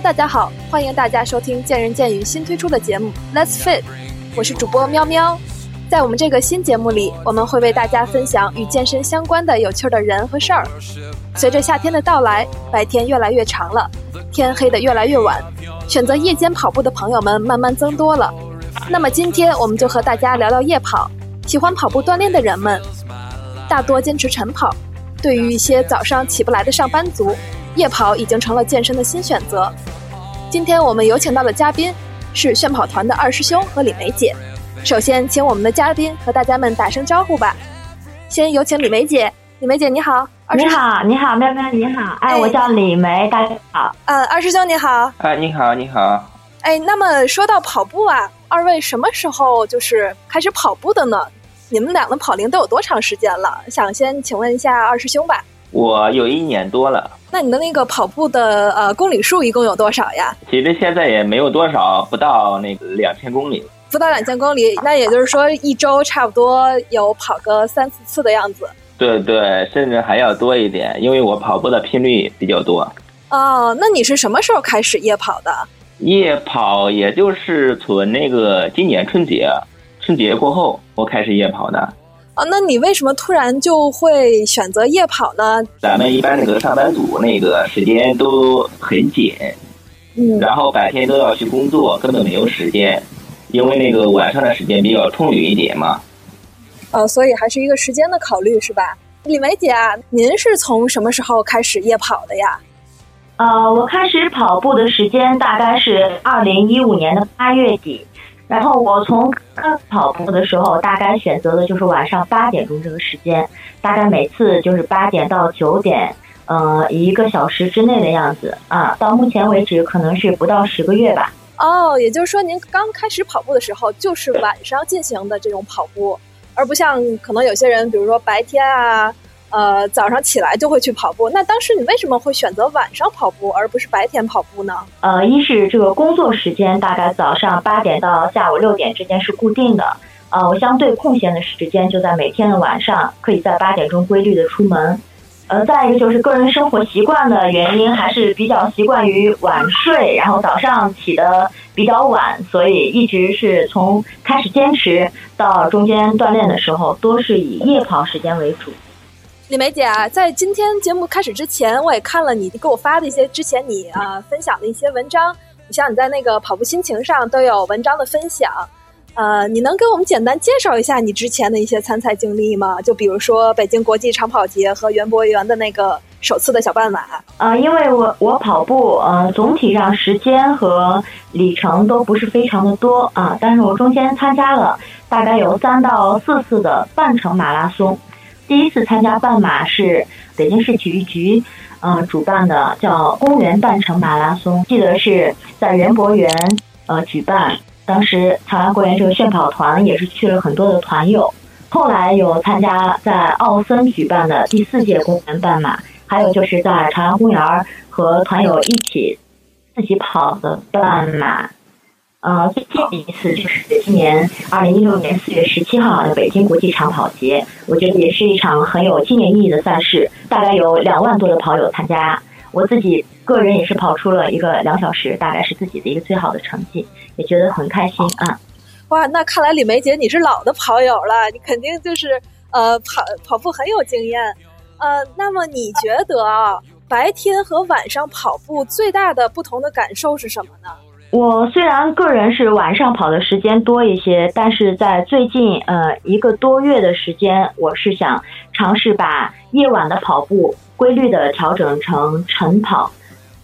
大家好，欢迎大家收听见人见语新推出的节目 Let's Fit，我是主播喵喵。在我们这个新节目里，我们会为大家分享与健身相关的有趣的人和事儿。随着夏天的到来，白天越来越长了，天黑的越来越晚，选择夜间跑步的朋友们慢慢增多了。那么今天我们就和大家聊聊夜跑。喜欢跑步锻炼的人们，大多坚持晨跑。对于一些早上起不来的上班族，夜跑已经成了健身的新选择。今天我们有请到的嘉宾是炫跑团的二师兄和李梅姐。首先，请我们的嘉宾和大家们打声招呼吧。先有请李梅姐，李梅姐你好。你好，你好，喵喵你好。哎，我叫李梅，大家好。嗯，二师兄你好。哎，你好，你好。哎，那么说到跑步啊，二位什么时候就是开始跑步的呢？你们俩的跑龄都有多长时间了？想先请问一下二师兄吧。我有一年多了。那你的那个跑步的呃公里数一共有多少呀？其实现在也没有多少，不到那个两千公里。不到两千公里，那也就是说一周差不多有跑个三四次的样子。对对，甚至还要多一点，因为我跑步的频率比较多。哦，那你是什么时候开始夜跑的？夜跑也就是从那个今年春节，春节过后我开始夜跑的。啊，那你为什么突然就会选择夜跑呢？咱们一般那个上班族那个时间都很紧，嗯，然后白天都要去工作，根本没有时间，因为那个晚上的时间比较充裕一点嘛。呃，所以还是一个时间的考虑是吧？李梅姐啊，您是从什么时候开始夜跑的呀？呃，我开始跑步的时间大概是二零一五年的八月底，然后我从刚跑步的时候，大概选择的就是晚上八点钟这个时间，大概每次就是八点到九点，呃，一个小时之内的样子啊。到目前为止，可能是不到十个月吧。哦，也就是说您刚开始跑步的时候就是晚上进行的这种跑步。而不像可能有些人，比如说白天啊，呃，早上起来就会去跑步。那当时你为什么会选择晚上跑步，而不是白天跑步呢？呃，一是这个工作时间大概早上八点到下午六点之间是固定的，呃，我相对空闲的时间就在每天的晚上，可以在八点钟规律的出门。呃，再一个就是个人生活习惯的原因，还是比较习惯于晚睡，然后早上起的比较晚，所以一直是从开始坚持到中间锻炼的时候，都是以夜跑时间为主。李梅姐，在今天节目开始之前，我也看了你给我发的一些之前你啊分享的一些文章，你像你在那个跑步心情上都有文章的分享。呃，你能给我们简单介绍一下你之前的一些参赛经历吗？就比如说北京国际长跑节和园博园的那个首次的小半马。呃，因为我我跑步，呃，总体上时间和里程都不是非常的多啊，但是我中间参加了大概有三到四次的半程马拉松。第一次参加半马是北京市体育局呃主办的，叫公园半程马拉松，记得是在园博园呃举办。当时长安公园这个炫跑团也是去了很多的团友，后来有参加在奥森举办的第四届公园半马，还有就是在长安公园和团友一起自己跑的半马。呃，最近的一次就是今年二零一六年四月十七号的北京国际长跑节，我觉得也是一场很有纪念意义的赛事，大概有两万多的跑友参加。我自己个人也是跑出了一个两小时，大概是自己的一个最好的成绩，也觉得很开心啊！哇，那看来李梅姐你是老的跑友了，你肯定就是呃跑跑步很有经验。呃，那么你觉得啊，白天和晚上跑步最大的不同的感受是什么呢？我虽然个人是晚上跑的时间多一些，但是在最近呃一个多月的时间，我是想尝试把夜晚的跑步。规律的调整成晨跑，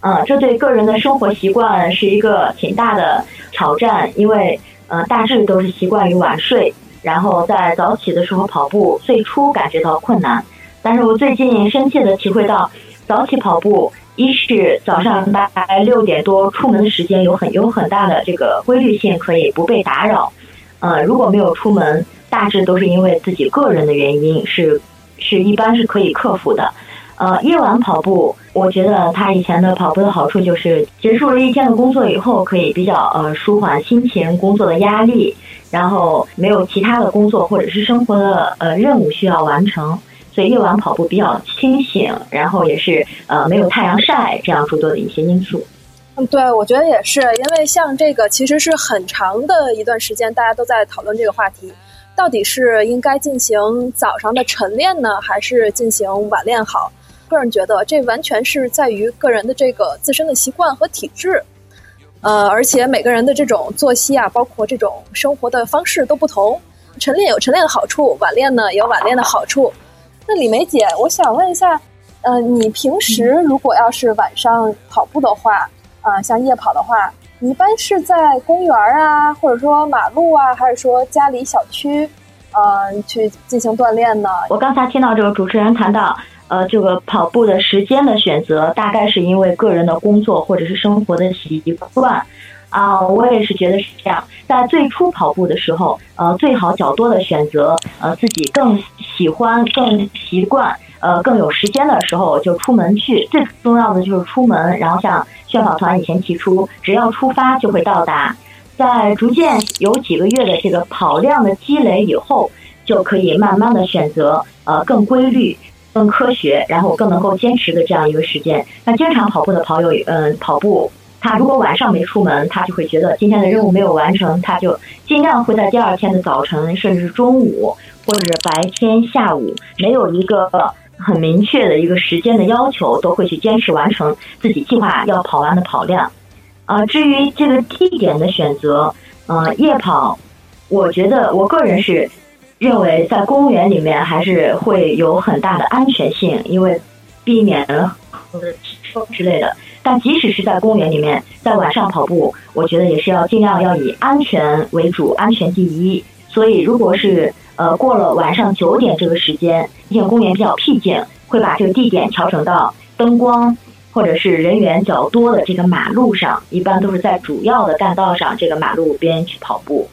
嗯，这对个人的生活习惯是一个挺大的挑战，因为呃，大致都是习惯于晚睡，然后在早起的时候跑步，最初感觉到困难。但是我最近深切的体会到，早起跑步，一是早上大概六点多出门的时间有很有很大的这个规律性，可以不被打扰。呃，如果没有出门，大致都是因为自己个人的原因，是是一般是可以克服的。呃，夜晚跑步，我觉得他以前的跑步的好处就是结束了一天的工作以后，可以比较呃舒缓心情、工作的压力，然后没有其他的工作或者是生活的呃任务需要完成，所以夜晚跑步比较清醒，然后也是呃没有太阳晒这样诸多的一些因素。嗯，对，我觉得也是，因为像这个其实是很长的一段时间，大家都在讨论这个话题，到底是应该进行早上的晨练呢，还是进行晚练好？个人觉得这完全是在于个人的这个自身的习惯和体质，呃，而且每个人的这种作息啊，包括这种生活的方式都不同。晨练有晨练的好处，晚练呢有晚练的好处。那李梅姐，我想问一下，呃，你平时如果要是晚上跑步的话？啊，像夜跑的话，你一般是在公园啊，或者说马路啊，还是说家里小区，呃，去进行锻炼呢？我刚才听到这个主持人谈到，呃，这个跑步的时间的选择，大概是因为个人的工作或者是生活的习惯。啊，我也是觉得是这样。在最初跑步的时候，呃，最好较多的选择，呃，自己更喜欢、更习惯。呃，更有时间的时候就出门去，最重要的就是出门。然后像炫跑团以前提出，只要出发就会到达，在逐渐有几个月的这个跑量的积累以后，就可以慢慢的选择呃更规律、更科学，然后更能够坚持的这样一个时间。那经常跑步的跑友，嗯，跑步他如果晚上没出门，他就会觉得今天的任务没有完成，他就尽量会在第二天的早晨，甚至是中午或者是白天下午，没有一个。很明确的一个时间的要求，都会去坚持完成自己计划要跑完的跑量。啊，至于这个地点的选择，呃，夜跑，我觉得我个人是认为在公园里面还是会有很大的安全性，因为避免了汽车之类的。但即使是在公园里面，在晚上跑步，我觉得也是要尽量要以安全为主，安全第一。所以，如果是呃，过了晚上九点这个时间，毕竟公园比较僻静，会把这个地点调整到灯光或者是人员较多的这个马路上，一般都是在主要的干道上这个马路边去跑步。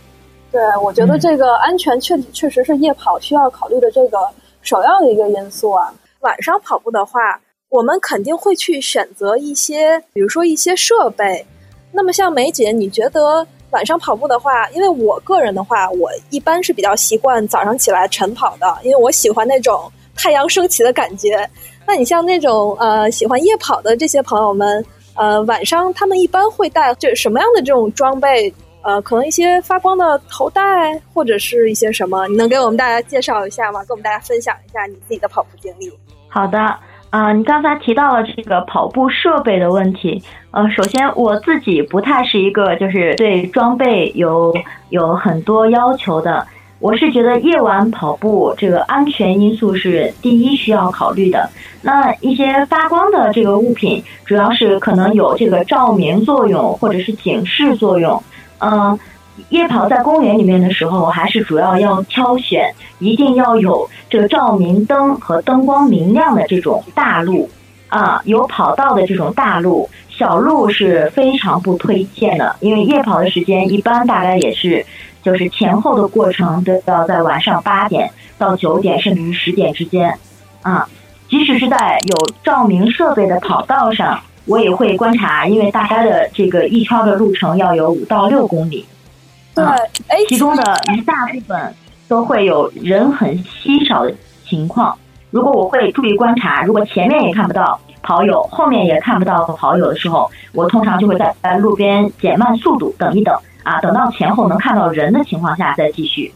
对，我觉得这个安全确确实是夜跑需要考虑的这个首要的一个因素啊。晚上跑步的话，我们肯定会去选择一些，比如说一些设备。那么像梅姐，你觉得？晚上跑步的话，因为我个人的话，我一般是比较习惯早上起来晨跑的，因为我喜欢那种太阳升起的感觉。那你像那种呃喜欢夜跑的这些朋友们，呃晚上他们一般会带这什么样的这种装备？呃，可能一些发光的头带，或者是一些什么？你能给我们大家介绍一下吗？跟我们大家分享一下你自己的跑步经历。好的。啊，你刚才提到了这个跑步设备的问题。呃，首先我自己不太是一个就是对装备有有很多要求的。我是觉得夜晚跑步这个安全因素是第一需要考虑的。那一些发光的这个物品，主要是可能有这个照明作用或者是警示作用。嗯。夜跑在公园里面的时候，还是主要要挑选，一定要有这个照明灯和灯光明亮的这种大路啊，有跑道的这种大路，小路是非常不推荐的，因为夜跑的时间一般大概也是，就是前后的过程都要在晚上八点到九点，甚至是十点之间啊。即使是在有照明设备的跑道上，我也会观察，因为大概的这个一圈的路程要有五到六公里。对，哎，其中的一大部分都会有人很稀少的情况。如果我会注意观察，如果前面也看不到跑友，后面也看不到跑友的时候，我通常就会在在路边减慢速度，等一等啊，等到前后能看到人的情况下再继续。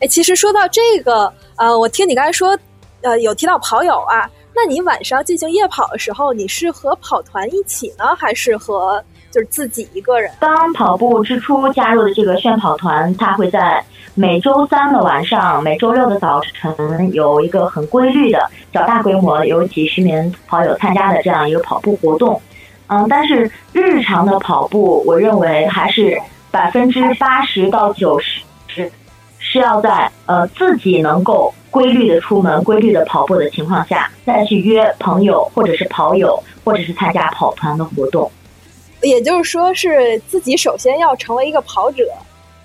哎，其实说到这个，呃，我听你刚才说，呃，有提到跑友啊，那你晚上进行夜跑的时候，你是和跑团一起呢，还是和？就是自己一个人。刚跑步之初加入的这个炫跑团，他会在每周三的晚上、每周六的早晨有一个很规律的、较大规模、有几十名跑友参加的这样一个跑步活动。嗯，但是日常的跑步，我认为还是百分之八十到九十是是要在呃自己能够规律的出门、规律的跑步的情况下，再去约朋友或者是跑友，或者是参加跑团的活动。也就是说，是自己首先要成为一个跑者，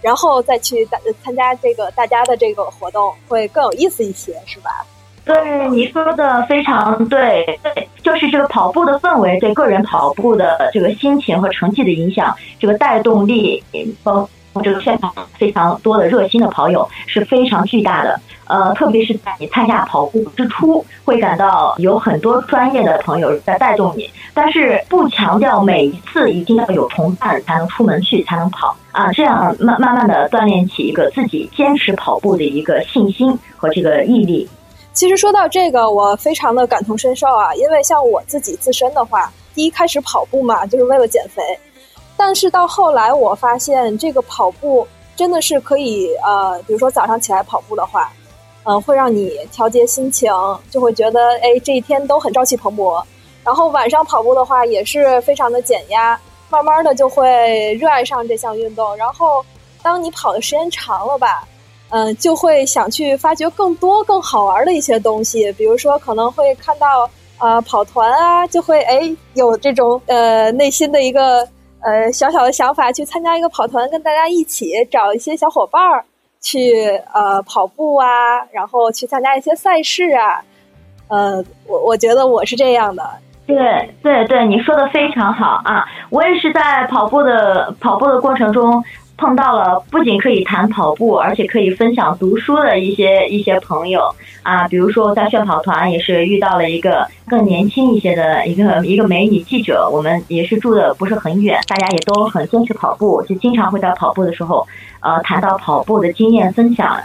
然后再去大参加这个大家的这个活动，会更有意思一些，是吧？对，你说的非常对，对，就是这个跑步的氛围对个人跑步的这个心情和成绩的影响，这个带动力，包这个现场非常多的热心的跑友是非常巨大的。呃，特别是在你参加跑步之初，会感到有很多专业的朋友在带动你，但是不强调每一次一定要有同伴才能出门去才能跑啊，这样慢慢慢的锻炼起一个自己坚持跑步的一个信心和这个毅力。其实说到这个，我非常的感同身受啊，因为像我自己自身的话，第一开始跑步嘛，就是为了减肥，但是到后来我发现这个跑步真的是可以呃，比如说早上起来跑步的话。嗯，会让你调节心情，就会觉得哎，这一天都很朝气蓬勃。然后晚上跑步的话，也是非常的减压，慢慢的就会热爱上这项运动。然后，当你跑的时间长了吧，嗯，就会想去发掘更多更好玩的一些东西。比如说，可能会看到啊跑团啊，就会哎有这种呃内心的一个呃小小的想法，去参加一个跑团，跟大家一起找一些小伙伴儿。去呃跑步啊，然后去参加一些赛事啊，呃，我我觉得我是这样的。对对对，你说的非常好啊！我也是在跑步的跑步的过程中碰到了，不仅可以谈跑步，而且可以分享读书的一些一些朋友啊。比如说在炫跑团也是遇到了一个更年轻一些的一个一个美女记者，我们也是住的不是很远，大家也都很坚持跑步，就经常会在跑步的时候。呃，谈到跑步的经验分享，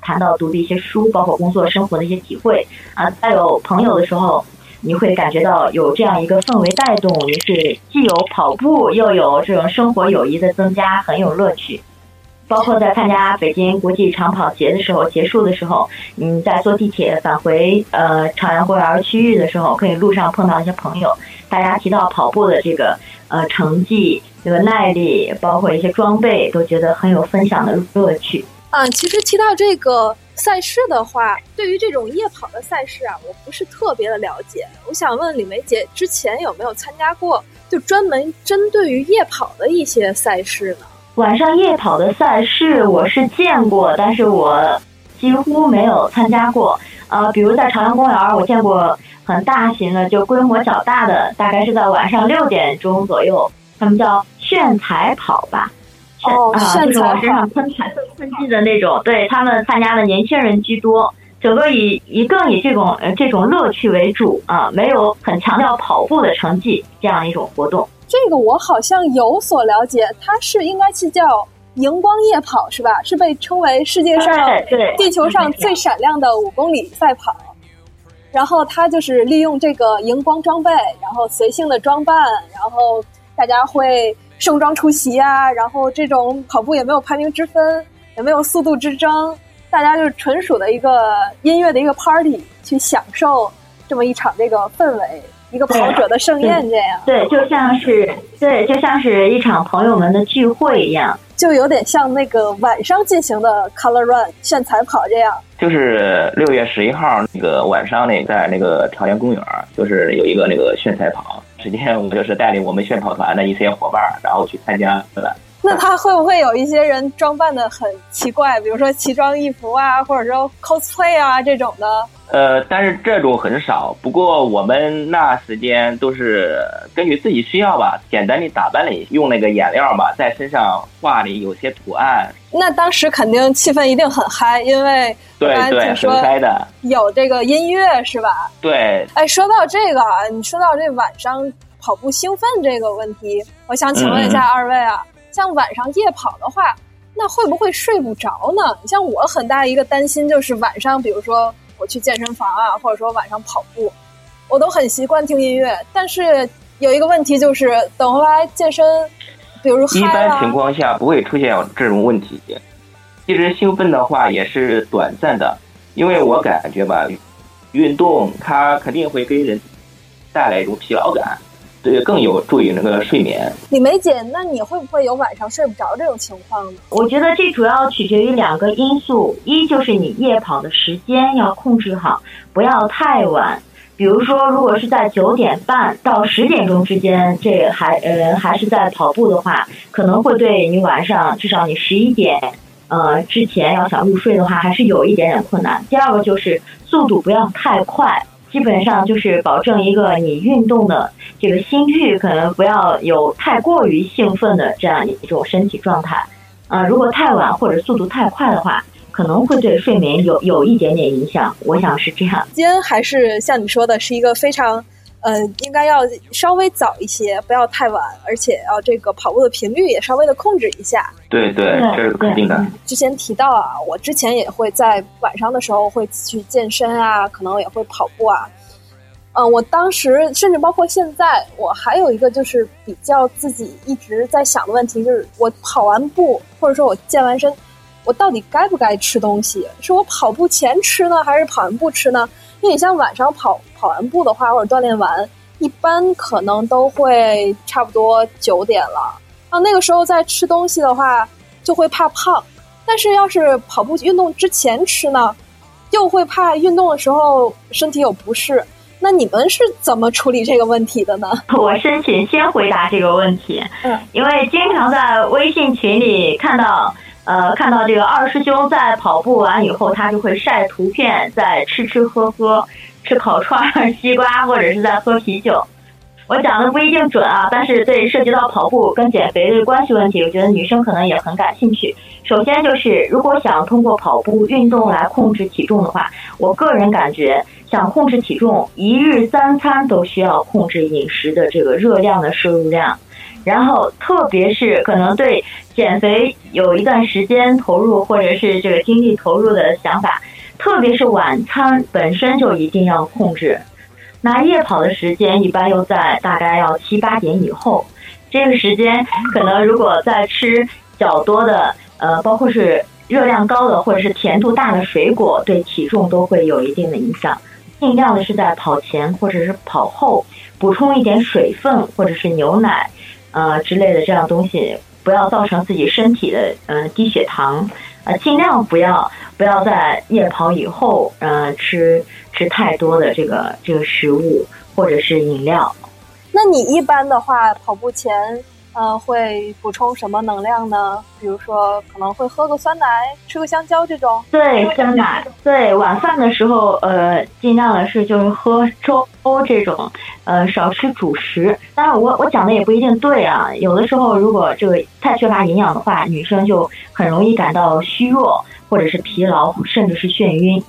谈到读的一些书，包括工作生活的一些体会啊，再有朋友的时候，你会感觉到有这样一个氛围带动，也是既有跑步，又有这种生活友谊的增加，很有乐趣。包括在参加北京国际长跑节的时候，结束的时候，你在坐地铁返回呃朝阳公园区域的时候，可以路上碰到一些朋友，大家提到跑步的这个呃成绩。这个耐力，包括一些装备，都觉得很有分享的乐趣。嗯，其实提到这个赛事的话，对于这种夜跑的赛事啊，我不是特别的了解。我想问李梅姐，之前有没有参加过就专门针对于夜跑的一些赛事呢？晚上夜跑的赛事我是见过，但是我几乎没有参加过。呃，比如在朝阳公园，我见过很大型的，就规模较大的，大概是在晚上六点钟左右。他们叫炫彩跑吧，哦，炫彩往身上喷彩色喷剂的那种。对他们参加的年轻人居多，整个以以更以这种呃这种乐趣为主啊，没有很强调跑步的成绩这样一种活动。这个我好像有所了解，它是应该是叫荧光夜跑是吧？是被称为世界上对地球上最闪亮的五公里赛跑。然后它就是利用这个荧光装备，然后随性的装扮，然后。大家会盛装出席啊，然后这种跑步也没有排名之分，也没有速度之争，大家就是纯属的一个音乐的一个 party，去享受这么一场这个氛围，一个跑者的盛宴这样。对，就像是对，就像是一场朋友们的聚会一样，就有点像那个晚上进行的 color run 炫彩跑这样。就是六月十一号那个晚上那在那个朝阳公园，就是有一个那个炫彩跑。实际上，我就是带领我们炫跑团的一些伙伴，然后去参加的。那他会不会有一些人装扮的很奇怪，比如说奇装异服啊，或者说 cosplay 啊这种的？呃，但是这种很少。不过我们那时间都是根据自己需要吧，简单的打扮了，用那个颜料吧，在身上画了有些图案。那当时肯定气氛一定很嗨，因为对对很嗨的，有这个音乐是吧？对。哎，说到这个啊，你说到这晚上跑步兴奋这个问题，我想请问一下二位啊。像晚上夜跑的话，那会不会睡不着呢？你像我很大一个担心就是晚上，比如说我去健身房啊，或者说晚上跑步，我都很习惯听音乐，但是有一个问题就是，等回来健身，比如一般情况下不会出现这种问题。其实兴奋的话也是短暂的，因为我感觉吧，运动它肯定会给人带来一种疲劳感。对，更有助于那个睡眠。李梅姐，那你会不会有晚上睡不着这种情况呢？我觉得这主要取决于两个因素，一就是你夜跑的时间要控制好，不要太晚。比如说，如果是在九点半到十点钟之间，这还呃还是在跑步的话，可能会对你晚上至少你十一点呃之前要想入睡的话，还是有一点点困难。第二个就是速度不要太快。基本上就是保证一个你运动的这个心率可能不要有太过于兴奋的这样一种身体状态，啊，如果太晚或者速度太快的话，可能会对睡眠有有一点点影响。我想是这样。今天还是像你说的，是一个非常。呃，应该要稍微早一些，不要太晚，而且要这个跑步的频率也稍微的控制一下。对对，这是肯定的。之前提到啊，我之前也会在晚上的时候会去健身啊，可能也会跑步啊。嗯，我当时甚至包括现在，我还有一个就是比较自己一直在想的问题，就是我跑完步或者说我健完身，我到底该不该吃东西？是我跑步前吃呢，还是跑完步吃呢？因为你像晚上跑跑完步的话，或者锻炼完，一般可能都会差不多九点了啊。那个时候再吃东西的话，就会怕胖。但是要是跑步运动之前吃呢，又会怕运动的时候身体有不适。那你们是怎么处理这个问题的呢？我申请先回答这个问题，嗯，因为经常在微信群里看到。呃，看到这个二师兄在跑步完以后，他就会晒图片，在吃吃喝喝，吃烤串、西瓜，或者是在喝啤酒。我讲的不一定准啊，但是对涉及到跑步跟减肥的关系问题，我觉得女生可能也很感兴趣。首先就是，如果想通过跑步运动来控制体重的话，我个人感觉，想控制体重，一日三餐都需要控制饮食的这个热量的摄入量。然后，特别是可能对减肥有一段时间投入或者是这个精力投入的想法，特别是晚餐本身就一定要控制。那夜跑的时间一般又在大概要七八点以后，这个时间可能如果在吃较多的呃，包括是热量高的或者是甜度大的水果，对体重都会有一定的影响。尽量的是在跑前或者是跑后补充一点水分或者是牛奶。呃之类的这样东西，不要造成自己身体的呃低血糖，呃尽量不要不要在夜跑以后呃吃吃太多的这个这个食物或者是饮料。那你一般的话跑步前？呃，会补充什么能量呢？比如说，可能会喝个酸奶，吃个香蕉这种。对，酸奶。对，晚饭的时候，呃，尽量的是就是喝粥这种，呃，少吃主食。当然，我我讲的也不一定对啊。有的时候，如果这个太缺乏营养的话，女生就很容易感到虚弱，或者是疲劳，甚至是眩晕。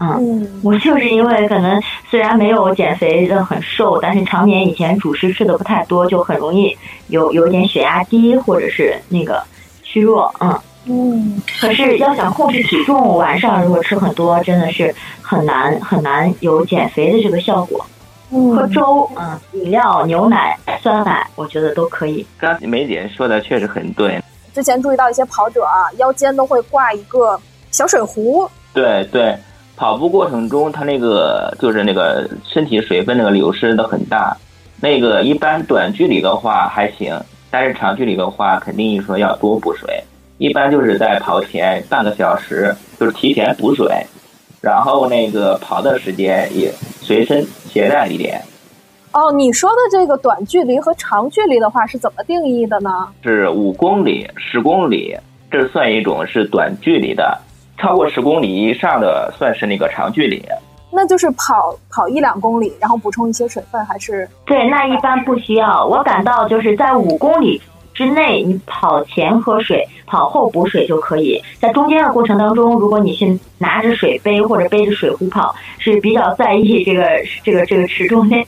嗯，我就是因为可能虽然没有减肥的很瘦，但是常年以前主食吃的不太多，就很容易有有点血压低或者是那个虚弱。嗯嗯，可是要想控制体重，晚上如果吃很多，真的是很难很难有减肥的这个效果。喝粥，嗯，饮料、牛奶、酸奶，我觉得都可以。刚梅姐说的确实很对。之前注意到一些跑者啊，腰间都会挂一个小水壶。对对。跑步过程中，他那个就是那个身体水分那个流失的很大，那个一般短距离的话还行，但是长距离的话肯定说要多补水，一般就是在跑前半个小时就是提前补水，然后那个跑的时间也随身携带一点。哦，你说的这个短距离和长距离的话是怎么定义的呢？是五公里、十公里，这算一种是短距离的。超过十公里以上的算是那个长距离，那就是跑跑一两公里，然后补充一些水分，还是对？那一般不需要。我感到就是在五公里之内，你跑前喝水，跑后补水就可以。在中间的过程当中，如果你是拿着水杯或者背着水壶跑，是比较在意这个这个这个持重量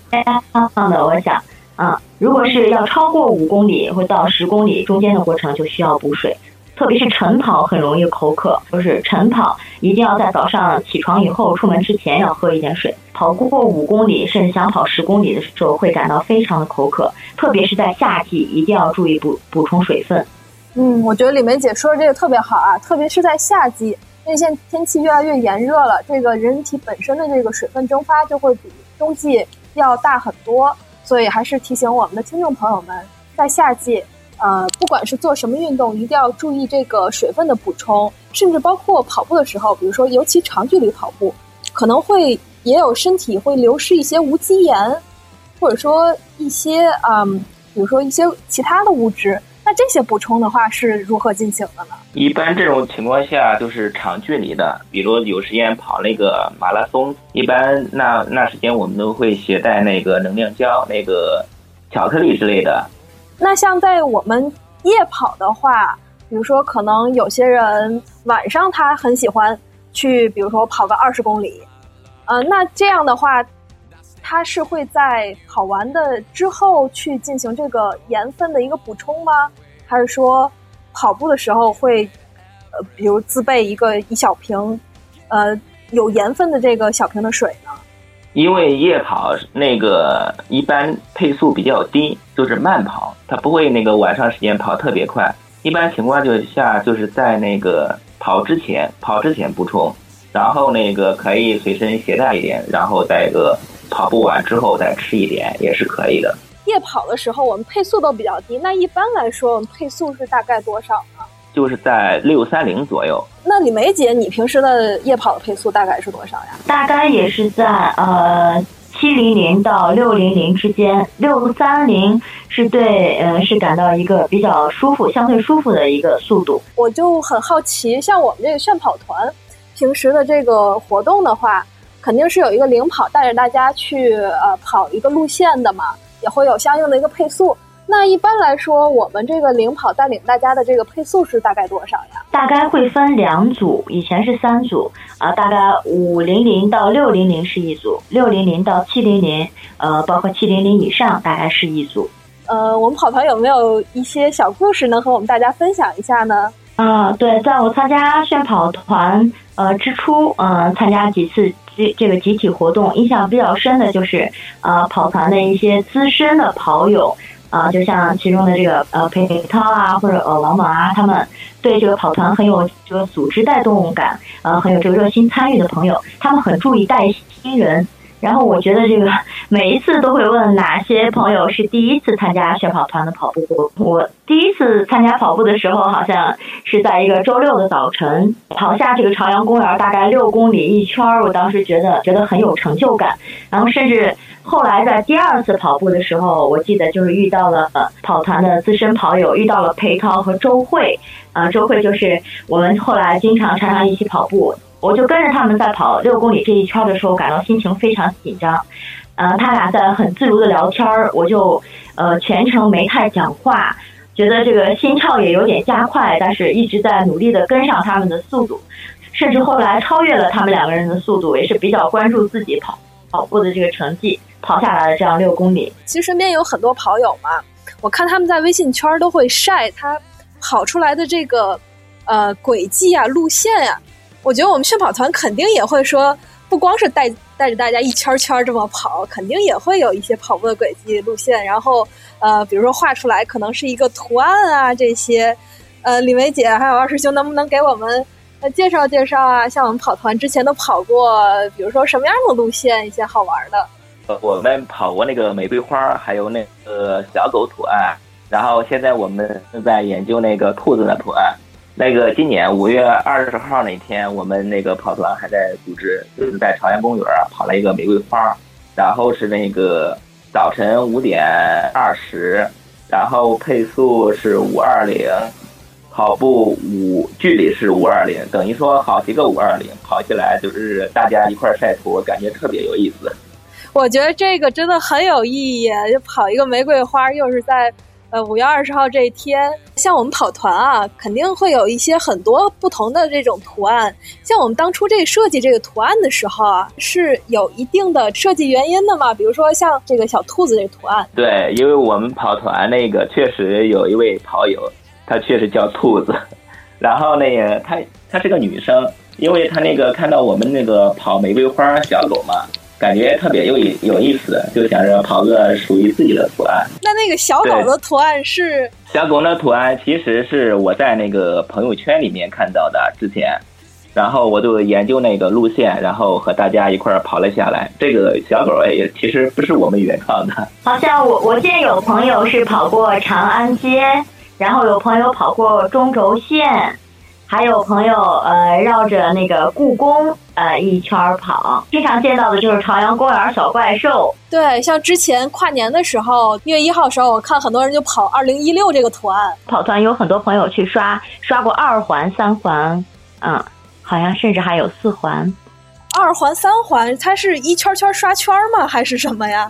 的。我想，嗯，如果是要超过五公里或到十公里中间的过程，就需要补水。特别是晨跑很容易口渴，就是晨跑一定要在早上起床以后出门之前要喝一点水。跑过五公里甚至想跑十公里的时候会感到非常的口渴，特别是在夏季一定要注意补补充水分。嗯，我觉得李梅姐说的这个特别好啊，特别是在夏季，因为现在天气越来越炎热了，这个人体本身的这个水分蒸发就会比冬季要大很多，所以还是提醒我们的听众朋友们，在夏季。呃，不管是做什么运动，一定要注意这个水分的补充，甚至包括跑步的时候，比如说尤其长距离跑步，可能会也有身体会流失一些无机盐，或者说一些嗯，比如说一些其他的物质。那这些补充的话是如何进行的呢？一般这种情况下就是长距离的，比如有时间跑那个马拉松，一般那那时间我们都会携带那个能量胶、那个巧克力之类的。那像在我们夜跑的话，比如说，可能有些人晚上他很喜欢去，比如说跑个二十公里，呃，那这样的话，他是会在跑完的之后去进行这个盐分的一个补充吗？还是说跑步的时候会，呃，比如自备一个一小瓶，呃，有盐分的这个小瓶的水呢？因为夜跑那个一般配速比较低，就是慢跑，它不会那个晚上时间跑特别快。一般情况就下就是在那个跑之前，跑之前补充，然后那个可以随身携带一点，然后在个跑步完之后再吃一点也是可以的。夜跑的时候我们配速都比较低，那一般来说我们配速是大概多少？就是在六三零左右。那李梅姐，你平时的夜跑的配速大概是多少呀？大概也是在呃七零零到六零零之间，六三零是对呃是感到一个比较舒服、相对舒服的一个速度。我就很好奇，像我们这个炫跑团，平时的这个活动的话，肯定是有一个领跑带着大家去呃跑一个路线的嘛，也会有相应的一个配速。那一般来说，我们这个领跑带领大家的这个配速是大概多少呀？大概会分两组，以前是三组啊，大概五零零到六零零是一组，六零零到七零零，呃，包括七零零以上大概是一组。呃，我们跑团有没有一些小故事能和我们大家分享一下呢？啊，对，在我参加炫跑团呃之初，嗯，参加几次这这个集体活动，印象比较深的就是呃跑团的一些资深的跑友。啊，就像其中的这个呃裴涛啊，或者呃王猛啊，他们对这个跑团很有这个组织带动感，呃，很有这个热心参与的朋友，他们很注意带新人。然后我觉得这个每一次都会问哪些朋友是第一次参加炫跑团的跑步。我第一次参加跑步的时候，好像是在一个周六的早晨，跑下这个朝阳公园，大概六公里一圈儿。我当时觉得觉得很有成就感。然后甚至后来在第二次跑步的时候，我记得就是遇到了跑团的资深跑友，遇到了裴涛和周慧。啊，周慧就是我们后来经常常常一起跑步。我就跟着他们在跑六公里这一圈的时候，感到心情非常紧张。嗯，他俩在很自如的聊天儿，我就呃全程没太讲话，觉得这个心跳也有点加快，但是一直在努力的跟上他们的速度，甚至后来超越了他们两个人的速度，也是比较关注自己跑跑步的这个成绩，跑下来了这样六公里。其实身边有很多跑友嘛，我看他们在微信圈都会晒他跑出来的这个呃轨迹啊、路线呀。我觉得我们炫跑团肯定也会说，不光是带带着大家一圈圈这么跑，肯定也会有一些跑步的轨迹路线。然后，呃，比如说画出来可能是一个图案啊，这些。呃，李梅姐还有二师兄，能不能给我们呃介绍介绍啊？像我们跑团之前都跑过，比如说什么样的路线，一些好玩的。呃，我们跑过那个玫瑰花，还有那个小狗图案。然后现在我们正在研究那个兔子的图案。那个今年五月二十号那天，我们那个跑团还在组织，就是在朝阳公园跑了一个玫瑰花，然后是那个早晨五点二十，然后配速是五二零，跑步五距离是五二零，等于说好几个五二零跑起来就是大家一块晒图，感觉特别有意思。我觉得这个真的很有意义，就跑一个玫瑰花，又是在。呃，五月二十号这一天，像我们跑团啊，肯定会有一些很多不同的这种图案。像我们当初这设计这个图案的时候啊，是有一定的设计原因的嘛？比如说像这个小兔子这图案。对，因为我们跑团那个确实有一位跑友，她确实叫兔子，然后那个她她是个女生，因为她那个看到我们那个跑玫瑰花小狗嘛。感觉特别有意有意思，就想着跑个属于自己的图案。那那个小狗的图案是？小狗的图案其实是我在那个朋友圈里面看到的，之前，然后我就研究那个路线，然后和大家一块儿跑了下来。这个小狗也其实不是我们原创的，好像我我见有朋友是跑过长安街，然后有朋友跑过中轴线。还有朋友呃绕着那个故宫呃一圈跑，经常见到的就是朝阳公园小怪兽。对，像之前跨年的时候，一月一号时候，我看很多人就跑二零一六这个图案。跑团有很多朋友去刷刷过二环、三环，嗯，好像甚至还有四环。二环、三环，它是一圈圈刷圈吗？还是什么呀？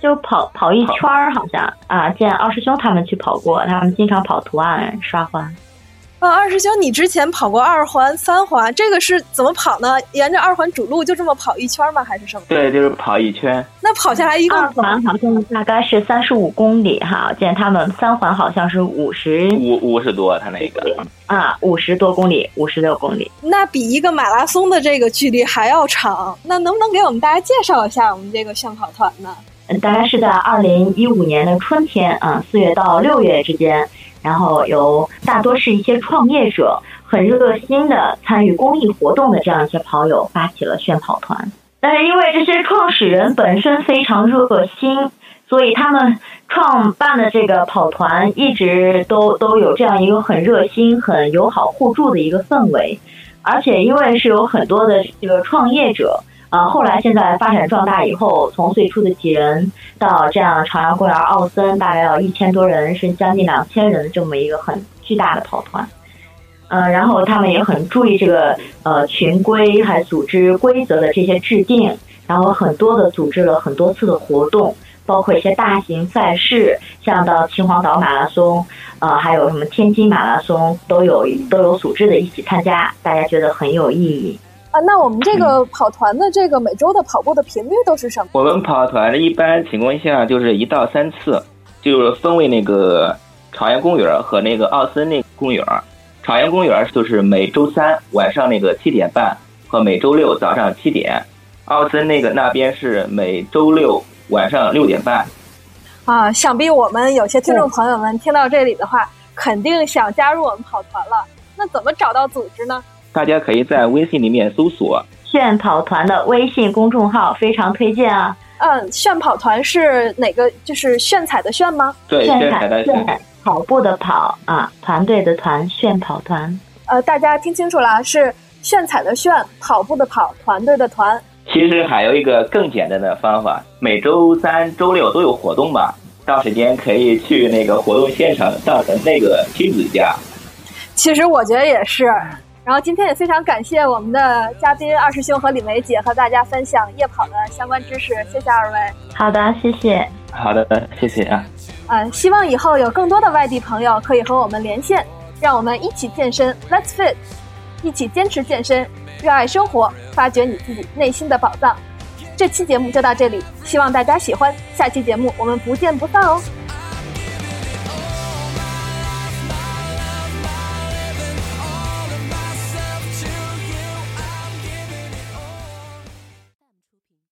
就跑跑一圈儿，好像啊，见二师兄他们去跑过，他们经常跑图案刷环。啊，二师兄，你之前跑过二环、三环，这个是怎么跑呢？沿着二环主路就这么跑一圈吗？还是什么？对，就是跑一圈。那跑下来一共二环好像大概是三十五公里哈，我见他们三环好像是五十五五十多，他那个啊，五十多公里，五十六公里。那比一个马拉松的这个距离还要长。那能不能给我们大家介绍一下我们这个炫跑团呢？嗯，大概是在二零一五年的春天啊，四月到六月之间。然后有大多是一些创业者很热心的参与公益活动的这样一些跑友发起了炫跑团，但是因为这些创始人本身非常热心，所以他们创办的这个跑团一直都都有这样一个很热心、很友好互助的一个氛围，而且因为是有很多的这个创业者。啊，后来现在发展壮大以后，从最初的几人到这样朝阳公园奥森，大概要一千多人，是将近两千人的这么一个很巨大的跑团。嗯，然后他们也很注意这个呃群规还组织规则的这些制定，然后很多的组织了很多次的活动，包括一些大型赛事，像到秦皇岛马拉松，呃，还有什么天津马拉松，都有都有组织的一起参加，大家觉得很有意义。啊，那我们这个跑团的这个每周的跑步的频率都是什么？我们跑团一般情况下就是一到三次，就是分为那个朝阳公园和那个奥森那公园。朝阳公园就是每周三晚上那个七点半和每周六早上七点，奥森那个那边是每周六晚上六点半。啊，想必我们有些听众朋友们听到这里的话，肯定想加入我们跑团了。那怎么找到组织呢？大家可以在微信里面搜索“炫跑团”的微信公众号，非常推荐啊！嗯，炫跑团是哪个？就是炫彩的炫吗？对，炫彩的炫，跑步的跑啊，团队的团，炫跑团。呃，大家听清楚了，是炫彩的炫，跑步的跑，团队的团。其实还有一个更简单的方法，每周三、周六都有活动吧，到时间可以去那个活动现场到咱那个亲子家。其实我觉得也是。然后今天也非常感谢我们的嘉宾二师兄和李梅姐和大家分享夜跑的相关知识，谢谢二位。好的，谢谢。好的，谢谢啊。嗯，希望以后有更多的外地朋友可以和我们连线，让我们一起健身，Let's Fit，一起坚持健身，热爱生活，发掘你自己内心的宝藏。这期节目就到这里，希望大家喜欢。下期节目我们不见不散哦。